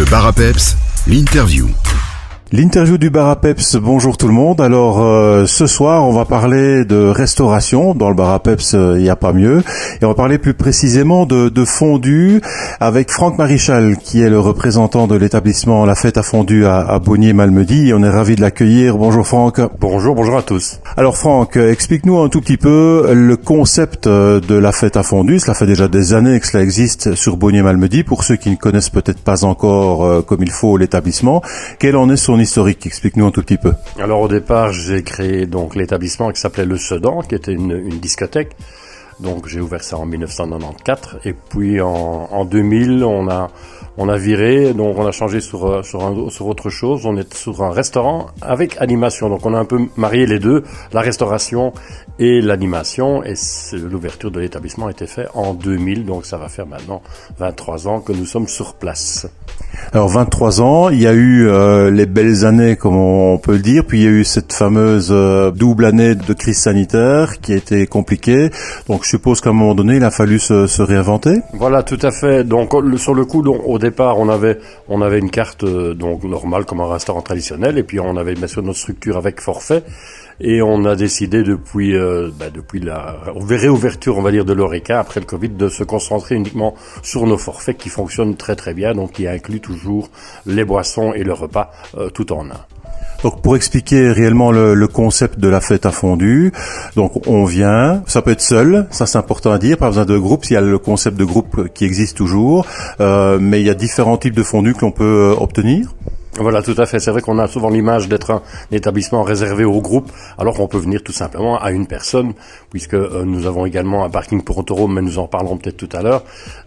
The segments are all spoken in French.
Le bar l'interview. L'interview du bar à Peps, bonjour tout le monde. Alors euh, ce soir on va parler de restauration, dans le bar à Peps euh, il n'y a pas mieux, et on va parler plus précisément de, de fondue avec Franck Marichal qui est le représentant de l'établissement La Fête à Fondue à, à Bonnier-Malmedy. On est ravi de l'accueillir. Bonjour Franck. Bonjour, bonjour à tous. Alors Franck, euh, explique-nous un tout petit peu le concept de La Fête à Fondue. Cela fait déjà des années que cela existe sur Bonnier-Malmedy. Pour ceux qui ne connaissent peut-être pas encore comme il faut l'établissement, quel en est son historique Explique-nous un tout petit peu. Alors au départ, j'ai créé donc l'établissement qui s'appelait le Sedan, qui était une, discothèque. Donc j'ai ouvert ça en 1994 et puis en, en 2000 on a on a viré donc on a changé sur sur, un, sur autre chose. On est sur un restaurant avec animation donc on a un peu marié les deux, la restauration et l'animation et l'ouverture de l'établissement a été faite en 2000 donc ça va faire maintenant 23 ans que nous sommes sur place. Alors 23 ans, il y a eu euh, les belles années comme on peut le dire, puis il y a eu cette fameuse euh, double année de crise sanitaire qui a été compliquée. Donc je suppose qu'à un moment donné, il a fallu se, se réinventer. Voilà, tout à fait. Donc sur le coup, donc, au départ, on avait on avait une carte euh, donc normale comme un restaurant traditionnel, et puis on avait bien sûr notre structure avec forfait. Et on a décidé depuis euh, bah, depuis la réouverture, on va dire, de l'ORECA après le Covid, de se concentrer uniquement sur nos forfaits qui fonctionnent très très bien, donc qui inclut toujours les boissons et le repas euh, tout en un. Donc pour expliquer réellement le, le, concept de la fête à fondue, donc on vient, ça peut être seul, ça c'est important à dire, pas besoin de groupe, il y a le concept de groupe qui existe toujours, euh, mais il y a différents types de fondue que l'on peut obtenir. Voilà, tout à fait. C'est vrai qu'on a souvent l'image d'être un établissement réservé au groupe, alors qu'on peut venir tout simplement à une personne, puisque euh, nous avons également un parking pour autorome, mais nous en parlerons peut-être tout à l'heure.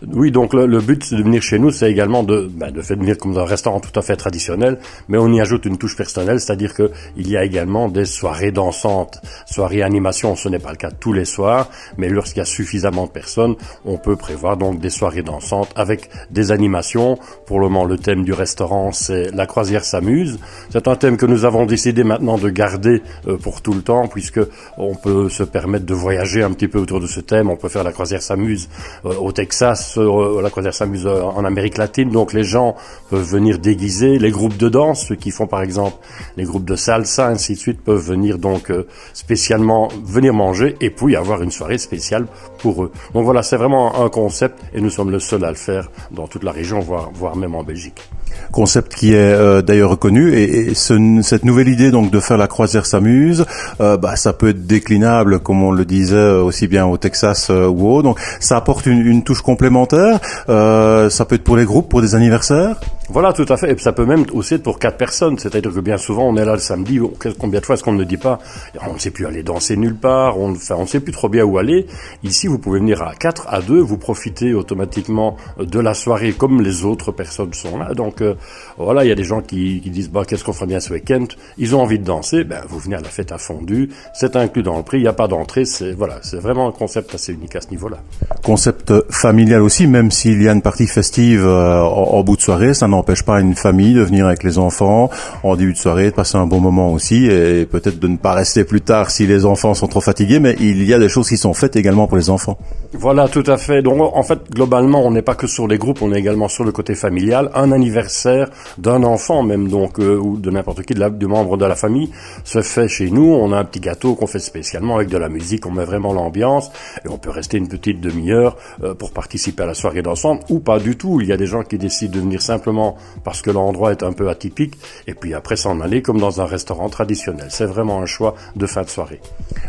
Oui, donc le, but de venir chez nous, c'est également de, bah, de faire venir comme un restaurant tout à fait traditionnel, mais on y ajoute une touche personnelle, c'est-à-dire que il y a également des soirées dansantes, soirées animation. Ce n'est pas le cas tous les soirs, mais lorsqu'il y a suffisamment de personnes, on peut prévoir donc des soirées dansantes avec des animations. Pour le moment, le thème du restaurant, c'est la croisière s'amuse. C'est un thème que nous avons décidé maintenant de garder euh, pour tout le temps, puisque on peut se permettre de voyager un petit peu autour de ce thème. On peut faire la croisière s'amuse euh, au Texas, euh, la croisière s'amuse en Amérique latine. Donc les gens peuvent venir déguiser. Les groupes de danse, ceux qui font par exemple les groupes de salsa, ainsi de suite, peuvent venir donc spécialement venir manger et puis avoir une soirée spéciale pour eux. Donc voilà, c'est vraiment un concept et nous sommes le seul à le faire dans toute la région, voire même en Belgique concept qui est euh, d'ailleurs reconnu. Et, et ce, cette nouvelle idée donc de faire la croisière s'amuse euh, bah, ça peut être déclinable comme on le disait aussi bien au Texas euh, ou au donc ça apporte une, une touche complémentaire. Ça peut être pour les groupes pour des anniversaires voilà, tout à fait. Et ça peut même aussi être pour quatre personnes. C'est-à-dire que bien souvent, on est là le samedi. Combien de fois est-ce qu'on ne dit pas On ne sait plus aller danser nulle part. On enfin, on ne sait plus trop bien où aller. Ici, vous pouvez venir à quatre, à deux. Vous profitez automatiquement de la soirée comme les autres personnes sont là. Donc euh, voilà, il y a des gens qui, disent bah qu'est-ce qu'on fera bien ce week-end? Ils ont envie de danser. Ben vous venez à la fête à fondu. C'est inclus dans le prix. Il n'y a pas d'entrée. C'est voilà, c'est vraiment un concept assez unique à ce niveau-là. Concept familial aussi, même s'il y a une partie festive euh, en, bout de soirée, n'empêche pas une famille de venir avec les enfants en début de soirée, de passer un bon moment aussi et peut-être de ne pas rester plus tard si les enfants sont trop fatigués, mais il y a des choses qui sont faites également pour les enfants. Voilà, tout à fait. Donc en fait, globalement, on n'est pas que sur les groupes, on est également sur le côté familial. Un anniversaire d'un enfant même, donc, euh, ou de n'importe qui, de, la, membre de la famille, se fait chez nous. On a un petit gâteau qu'on fait spécialement avec de la musique, on met vraiment l'ambiance et on peut rester une petite demi-heure euh, pour participer à la soirée d'ensemble ou pas du tout. Il y a des gens qui décident de venir simplement parce que l'endroit est un peu atypique, et puis après s'en aller comme dans un restaurant traditionnel. C'est vraiment un choix de fin de soirée.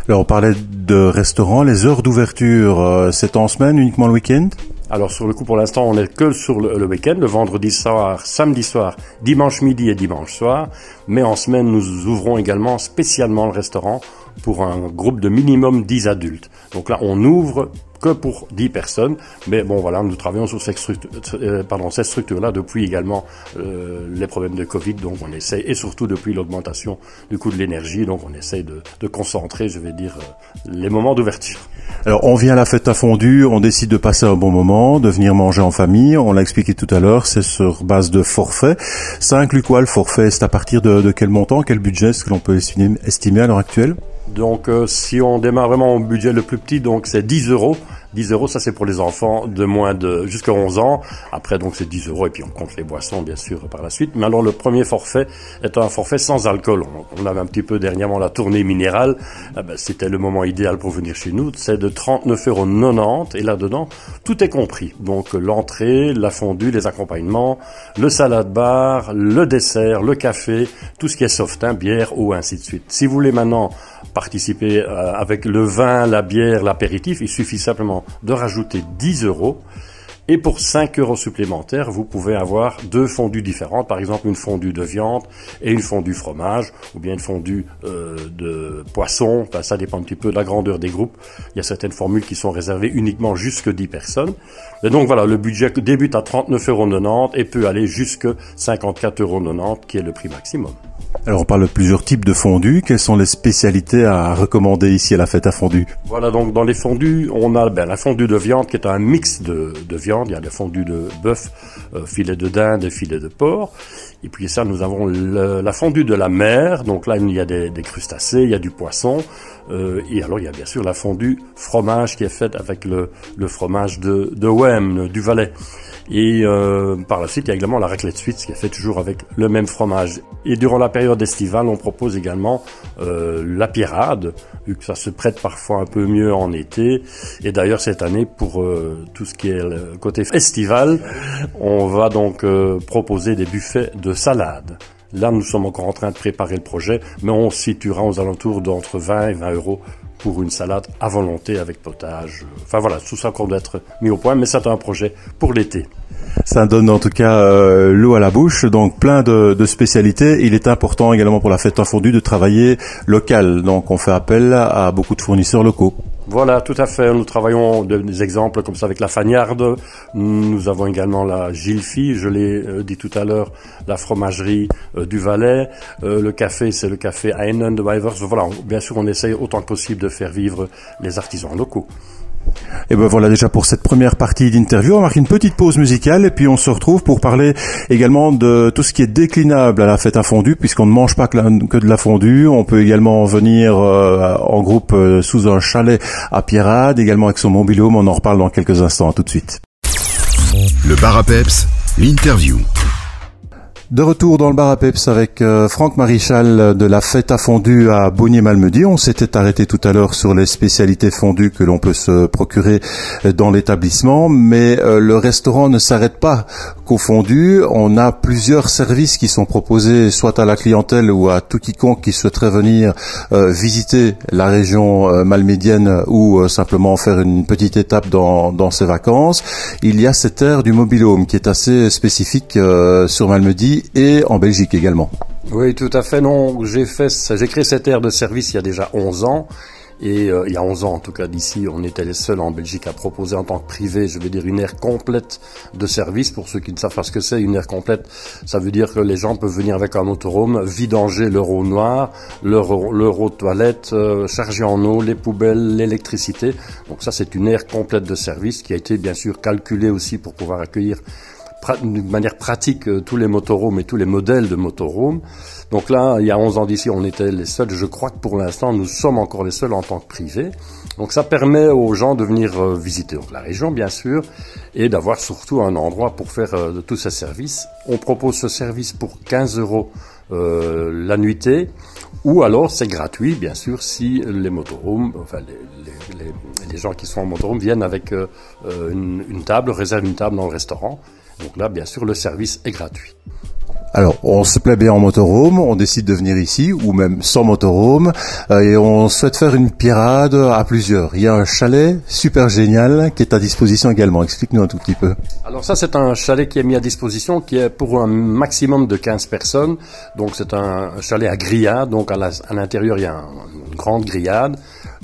Alors on parlait de restaurant, les heures d'ouverture, euh, c'est en semaine, uniquement le week-end? Alors sur le coup pour l'instant on n'est que sur le, le week-end, le vendredi soir, samedi soir, dimanche midi et dimanche soir, mais en semaine nous ouvrons également spécialement le restaurant pour un groupe de minimum 10 adultes. Donc là on ouvre que pour 10 personnes. Mais bon, voilà, nous travaillons sur cette euh, structure-là depuis également euh, les problèmes de Covid. Donc, on essaie, et surtout depuis l'augmentation du coût de l'énergie. Donc, on essaie de, concentrer, je vais dire, euh, les moments d'ouverture. Alors, on vient à la fête à fondue, on décide de passer un bon moment, de venir manger en famille. On l'a expliqué tout à l'heure, c'est sur base de forfait. Ça inclut quoi le forfait? C'est à partir de, quel montant, quel budget est-ce que l'on peut estimer à l'heure actuelle? Donc, euh, si on démarre vraiment au budget le plus petit, donc c'est 10 euros 10 euros, ça c'est pour les enfants de moins de jusqu'à 11 ans. Après donc c'est 10 euros et puis on compte les boissons bien sûr par la suite. Mais alors le premier forfait est un forfait sans alcool. On, avait un petit peu dernièrement la tournée minérale. Ah ben, c'était le moment idéal pour venir chez nous. C'est de 39,90 euros et là-dedans tout est compris. Donc l'entrée, la fondue, les accompagnements, le salade bar, le dessert, le café, tout ce qui est soft, hein, bière ou ainsi de suite. Si vous voulez maintenant participer euh, avec le vin, la bière, l'apéritif, il suffit simplement de rajouter 10 euros. Et pour 5 euros supplémentaires, vous pouvez avoir deux fondues différentes, par exemple une fondue de viande et une fondue fromage, ou bien une fondue euh, de poisson. ça dépend un petit peu de la grandeur des groupes. Il y a certaines formules qui sont réservées uniquement jusque 10 personnes. Et donc voilà, le budget débute à 39,90 euros et peut aller jusque 54,90 euros, qui est le prix maximum. Alors on parle de plusieurs types de fondus. Quelles sont les spécialités à recommander ici à la fête à fondue Voilà, donc dans les fondus, on a ben, la fondue de viande qui est un mix de, de viande. Il y a la fondue de bœuf, euh, filet de dinde et filet de porc. Et puis ça, nous avons la fondue de la mer. Donc là, il y a des, des crustacés, il y a du poisson. Euh, et alors, il y a bien sûr la fondue fromage qui est faite avec le, le fromage de, de Wem, du Valais. Et euh, par la suite, il y a également la raclette suisse qui est faite toujours avec le même fromage. Et durant la période estivale, on propose également euh, la pirade, vu que ça se prête parfois un peu mieux en été. Et d'ailleurs, cette année, pour euh, tout ce qui est le côté estival, on va donc euh, proposer des buffets de salade. Là, nous sommes encore en train de préparer le projet, mais on situera aux alentours d'entre 20 et 20 euros pour une salade à volonté avec potage. Enfin voilà, tout ça encore doit être mis au point, mais c'est un projet pour l'été. Ça donne en tout cas euh, l'eau à la bouche, donc plein de, spécialités. Il est important également pour la fête en fondue de travailler local, donc on fait appel à beaucoup de fournisseurs locaux. Voilà, tout à fait. Nous travaillons des exemples comme ça avec la Fagnarde. Nous avons également la Gilfi, je l'ai euh, dit tout à l'heure, la fromagerie euh, du Valais. Euh, le café, c'est le café Einen de Weivers. Voilà, bien sûr, on essaye autant que possible de faire vivre les artisans locaux. Et ben voilà déjà pour cette première partie d'interview. On marque une petite pause musicale et puis on se retrouve pour parler également de tout ce qui est déclinable à la fête à fondue puisqu'on ne mange pas que, de la fondue. On peut également venir euh, en groupe euh, sous un chalet à Pierrade, également avec son mobilhome. On en reparle dans quelques instants. tout de suite. Le bar à l'interview. De retour dans le bar à Peps avec euh, Franck Marichal de la fête à fondue à Bonnier-Malmedy. On s'était arrêté tout à l'heure sur les spécialités fondues que l'on peut se procurer dans l'établissement, mais euh, le restaurant ne s'arrête pas qu'au fondu. On a plusieurs services qui sont proposés soit à la clientèle ou à tout quiconque qui souhaiterait venir euh, visiter la région malmédienne ou simplement faire une petite étape dans, dans ses vacances. Il y a cette aire du mobilhome qui est assez spécifique sur Malmedy et en Belgique également. Oui, tout à fait. Non, j'ai fait, j'ai créé cette aire de service il y a déjà 11 ans. Et euh, il y a 11 ans, en tout cas d'ici, on était les seuls en Belgique à proposer en tant que privé, je veux dire, une aire complète de service. Pour ceux qui ne savent pas ce que c'est, une aire complète, ça veut dire que les gens peuvent venir avec un motorhome, vidanger leur eau noire, leur, eau de toilette, euh, charger en eau les poubelles, l'électricité. Donc ça, c'est une aire complète de service qui a été bien sûr calculée aussi pour pouvoir accueillir d'une manière pratique euh, tous les motorhomes et tous les modèles de motorhomes. Donc là, il y a 11 ans d'ici, on était les seuls. Je crois que pour l'instant, nous sommes encore les seuls en tant que privé. Donc ça permet aux gens de venir euh, visiter la région, bien sûr, et d'avoir surtout un endroit pour faire euh, de tous ces services. On propose ce service pour 15 euros la nuitée, ou alors c'est gratuit, bien sûr, si les motorhomes, enfin les, gens qui sont en motorhome viennent avec une table, réservent une table dans le restaurant. Donc là, bien sûr, le service est gratuit. Alors, on se plaît bien en motorhome, on décide de venir ici, ou même sans motorhome, euh, et on souhaite faire une pirade à plusieurs. Il y a un chalet super génial qui est à disposition également. Explique-nous un tout petit peu. Alors ça, c'est un chalet qui est mis à disposition, qui est pour un maximum de 15 personnes. Donc c'est un chalet à grillade, donc à l'intérieur, il y a une grande grillade.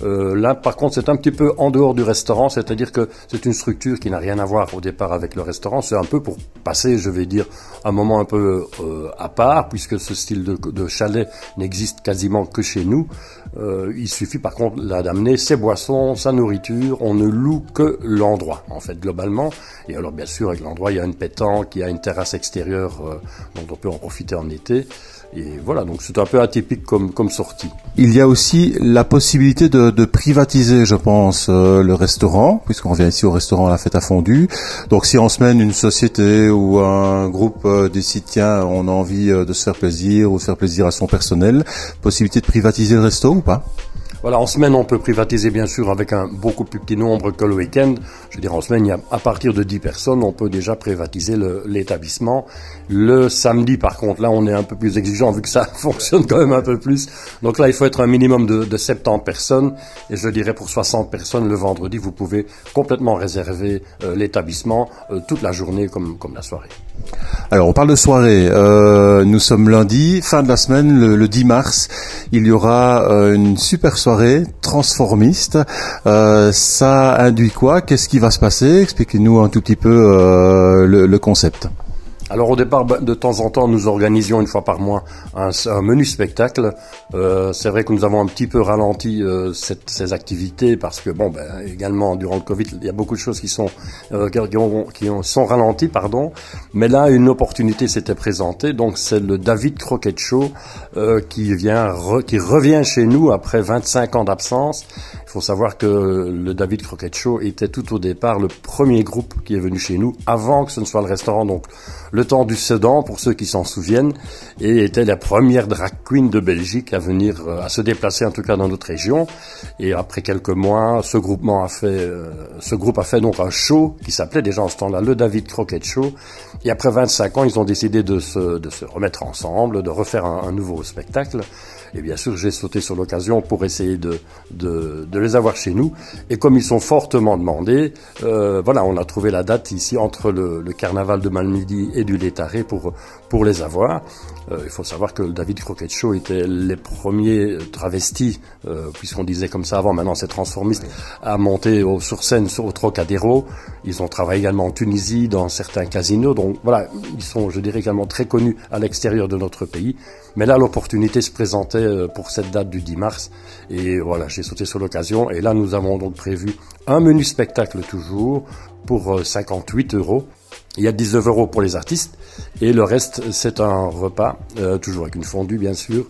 Euh, là, par contre, c'est un petit peu en dehors du restaurant, c'est-à-dire que c'est une structure qui n'a rien à voir au départ avec le restaurant. C'est un peu pour passer, je vais dire, un moment un peu euh, à part, puisque ce style de, chalet n'existe quasiment que chez nous. Euh, il suffit par contre là d'amener ses boissons, sa nourriture. On ne loue que l'endroit, en fait, globalement. Et alors, bien sûr, avec l'endroit, il y a une pétanque, il y a une terrasse extérieure dont on peut en profiter en été. Et voilà, donc c'est un peu atypique comme, comme sortie. Il y a aussi la possibilité de, de privatiser, je pense, euh, le restaurant, puisqu'on vient ici au restaurant La Fête à Fondu. Donc si en semaine une société ou un groupe euh, décide, tiens, on a envie euh, de se faire plaisir ou de faire plaisir à son personnel, possibilité de privatiser le resto ou pas? Voilà, en semaine, on peut privatiser bien sûr avec un beaucoup plus petit nombre que le week-end. Je veux dire, en semaine, il y a, à partir de 10 personnes, on peut déjà privatiser l'établissement. Le, samedi, par contre, là, on est un peu plus exigeant vu que ça fonctionne quand même un peu plus. Donc là, il faut être un minimum de, de 70 personnes. Et je dirais pour 60 personnes, le vendredi, vous pouvez complètement réserver euh, l'établissement euh, toute la journée comme, comme la soirée. Alors, on parle de soirée. Euh, nous sommes lundi, fin de la semaine, le, le 10 mars. Il y aura une super soirée transformiste. Euh, ça induit quoi? Qu'est-ce qui va se passer? Expliquez-nous un tout petit peu euh, le concept. Alors au départ, bah, de temps en temps, nous organisions une fois par mois un, menu spectacle. Euh, c'est vrai que nous avons un petit peu ralenti euh, ces activités parce que bon, ben, également durant le Covid, il y a beaucoup de choses qui sont euh, qui, sont ralenties, pardon. Mais là, une opportunité s'était présentée. Donc c'est le David Croquet Show qui vient, qui revient chez nous après 25 ans d'absence. Il faut savoir que le David Croquet Show était tout au départ le premier groupe qui est venu chez nous avant que ce ne soit le restaurant. Donc le temps du Sedan, pour ceux qui s'en souviennent, et était la première drag queen de Belgique à venir, euh, à se déplacer en tout cas dans notre région. Et après quelques mois, ce groupement a fait, euh, ce groupe a fait donc un show qui s'appelait déjà en ce temps-là le David Croquet Show. Et après 25 ans, ils ont décidé de se, de se remettre ensemble, de refaire un nouveau spectacle. Et bien sûr, j'ai sauté sur l'occasion pour essayer de, de, de, les avoir chez nous. Et comme ils sont fortement demandés, euh, voilà, on a trouvé la date ici entre le, le carnaval de Malmedy et du Létaré pour, pour les avoir. Euh, il faut savoir que David Croquet Show était les premiers travestis, euh, puisqu'on disait comme ça avant, maintenant c'est transformiste, à monter au, sur scène au Trocadéro. Ils ont travaillé également en Tunisie, dans certains casinos. Donc voilà, ils sont, je dirais, également très connus à l'extérieur de notre pays. Mais là, l'opportunité se présentait euh, pour cette date du 10 mars. Et voilà, j'ai sauté sur l'occasion. Et là, nous avons donc prévu un menu spectacle toujours pour 58 euros. Il y a 19 euros pour les artistes et le reste c'est un repas, euh, toujours avec une fondue bien sûr,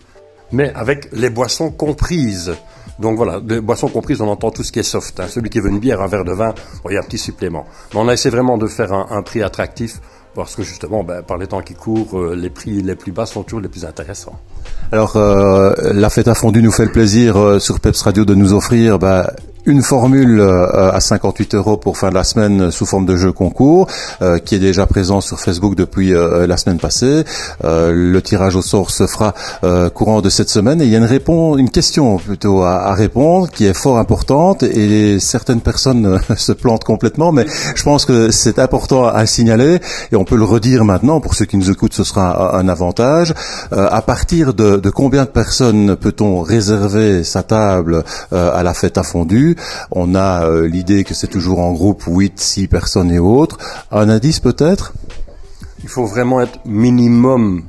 mais avec les boissons comprises. Donc voilà, les boissons comprises, on entend tout ce qui est soft. Hein. Celui qui veut une bière, un verre de vin, il y a un petit supplément. Mais on a essayé vraiment de faire un prix attractif parce que justement, ben, par les temps qui courent, euh, les prix les plus bas sont toujours les plus intéressants. Alors, euh, la fête à fondu nous fait le plaisir euh, sur Peps Radio de nous offrir ben, une formule euh, à 58 euros pour fin de la semaine sous forme de jeu concours, euh, qui est déjà présent sur Facebook depuis euh, la semaine passée. le tirage au sort se fera courant de cette semaine et il y a une réponse, une question plutôt à, à répondre qui est fort importante et certaines personnes se plantent complètement, mais je pense que c'est important à signaler et on peut le redire maintenant pour ceux qui nous écoutent, ce sera un avantage. à partir de, de, combien de personnes peut-on réserver sa table à la fête à on a euh, l'idée que c'est toujours en groupe 8, 6 personnes et autres. Un indice peut-être? Il faut vraiment être minimum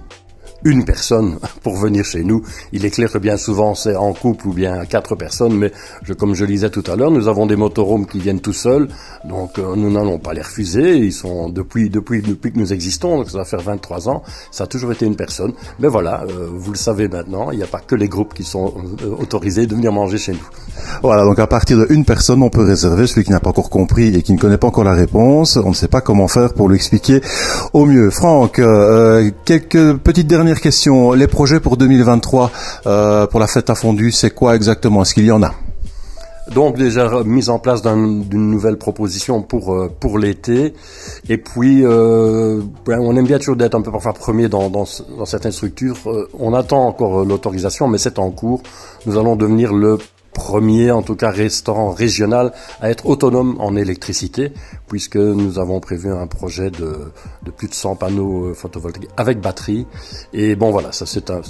une personne pour venir chez nous. Il est clair que bien souvent c'est en couple ou bien quatre personnes, mais je, comme je lisais tout à l'heure, nous avons des motorhomes qui viennent tout seuls, donc euh, nous n'allons pas les refuser. Ils sont depuis depuis depuis que nous existons, donc ça va faire 23 ans, ça a toujours été une personne. Mais voilà, euh, vous le savez maintenant, il n'y a pas que les groupes qui sont euh, autorisés de venir manger chez nous. Voilà, donc à partir de une personne, on peut réserver. Celui qui n'a pas encore compris et qui ne connaît pas encore la réponse, on ne sait pas comment faire pour lui expliquer au mieux. Franck, quelques petites dernières question. Les projets pour 2023 euh, pour la fête à fondu, c'est quoi exactement? Est-ce qu'il y en a? Donc déjà mise en place d'une nouvelle proposition pour euh, pour l'été et puis euh, ben, on aime bien toujours d'être un peu parfois premier dans, dans, dans certaines structures. on attend encore l'autorisation mais c'est en cours. Nous allons devenir le premier, en tout cas restaurant régional, à être autonome en électricité, puisque nous avons prévu un projet de, plus de 100 panneaux euh, photovoltaïques avec batterie. Et bon voilà, ça,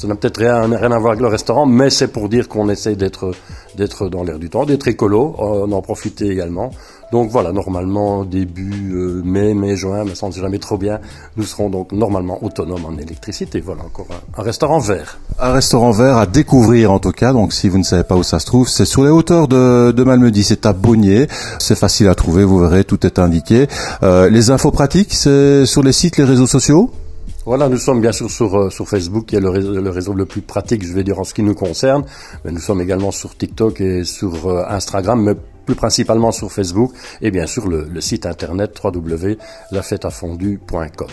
n'a peut-être rien, à voir avec le restaurant, mais c'est pour dire qu'on essaye d'être d'être dans l'air du temps, d'être écolo, on en profiter également. Donc voilà, normalement début euh, mai, mai, juin, mais ça ne jamais trop bien, nous serons donc normalement autonomes en électricité. Voilà encore un, restaurant vert. Un restaurant vert à découvrir en tout cas. Donc si vous ne savez pas où ça se trouve, c'est sur les hauteurs de, de Malmedy, c'est à Bonnier. C'est facile à trouver, vous verrez, tout est indiqué. Euh, les infos pratiques, c'est sur les sites, les réseaux sociaux? Voilà, nous sommes bien sûr sur, euh, sur Facebook, qui est le réseau, le réseau, le plus pratique, je vais dire, en ce qui nous concerne. Mais nous sommes également sur TikTok et sur euh, Instagram, mais plus principalement sur Facebook. Et bien sûr, le, le site internet www.lafetafondu.com.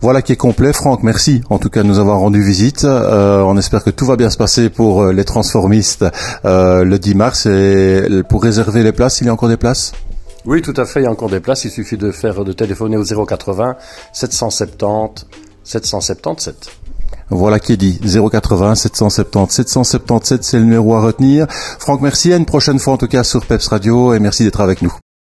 Voilà qui est complet. Franck, merci en tout cas de nous avoir rendu visite. Euh, on espère que tout va bien se passer pour euh, les transformistes euh, le 10 mars. Et pour réserver les places, il y a encore des places? Oui, tout à fait, il y a encore des places. Il suffit de faire de téléphoner au 080 770 777. Voilà qui est dit. 080 770 777, c'est le numéro à retenir. Franck, merci. À une prochaine fois en tout cas sur Peps Radio et merci d'être avec nous.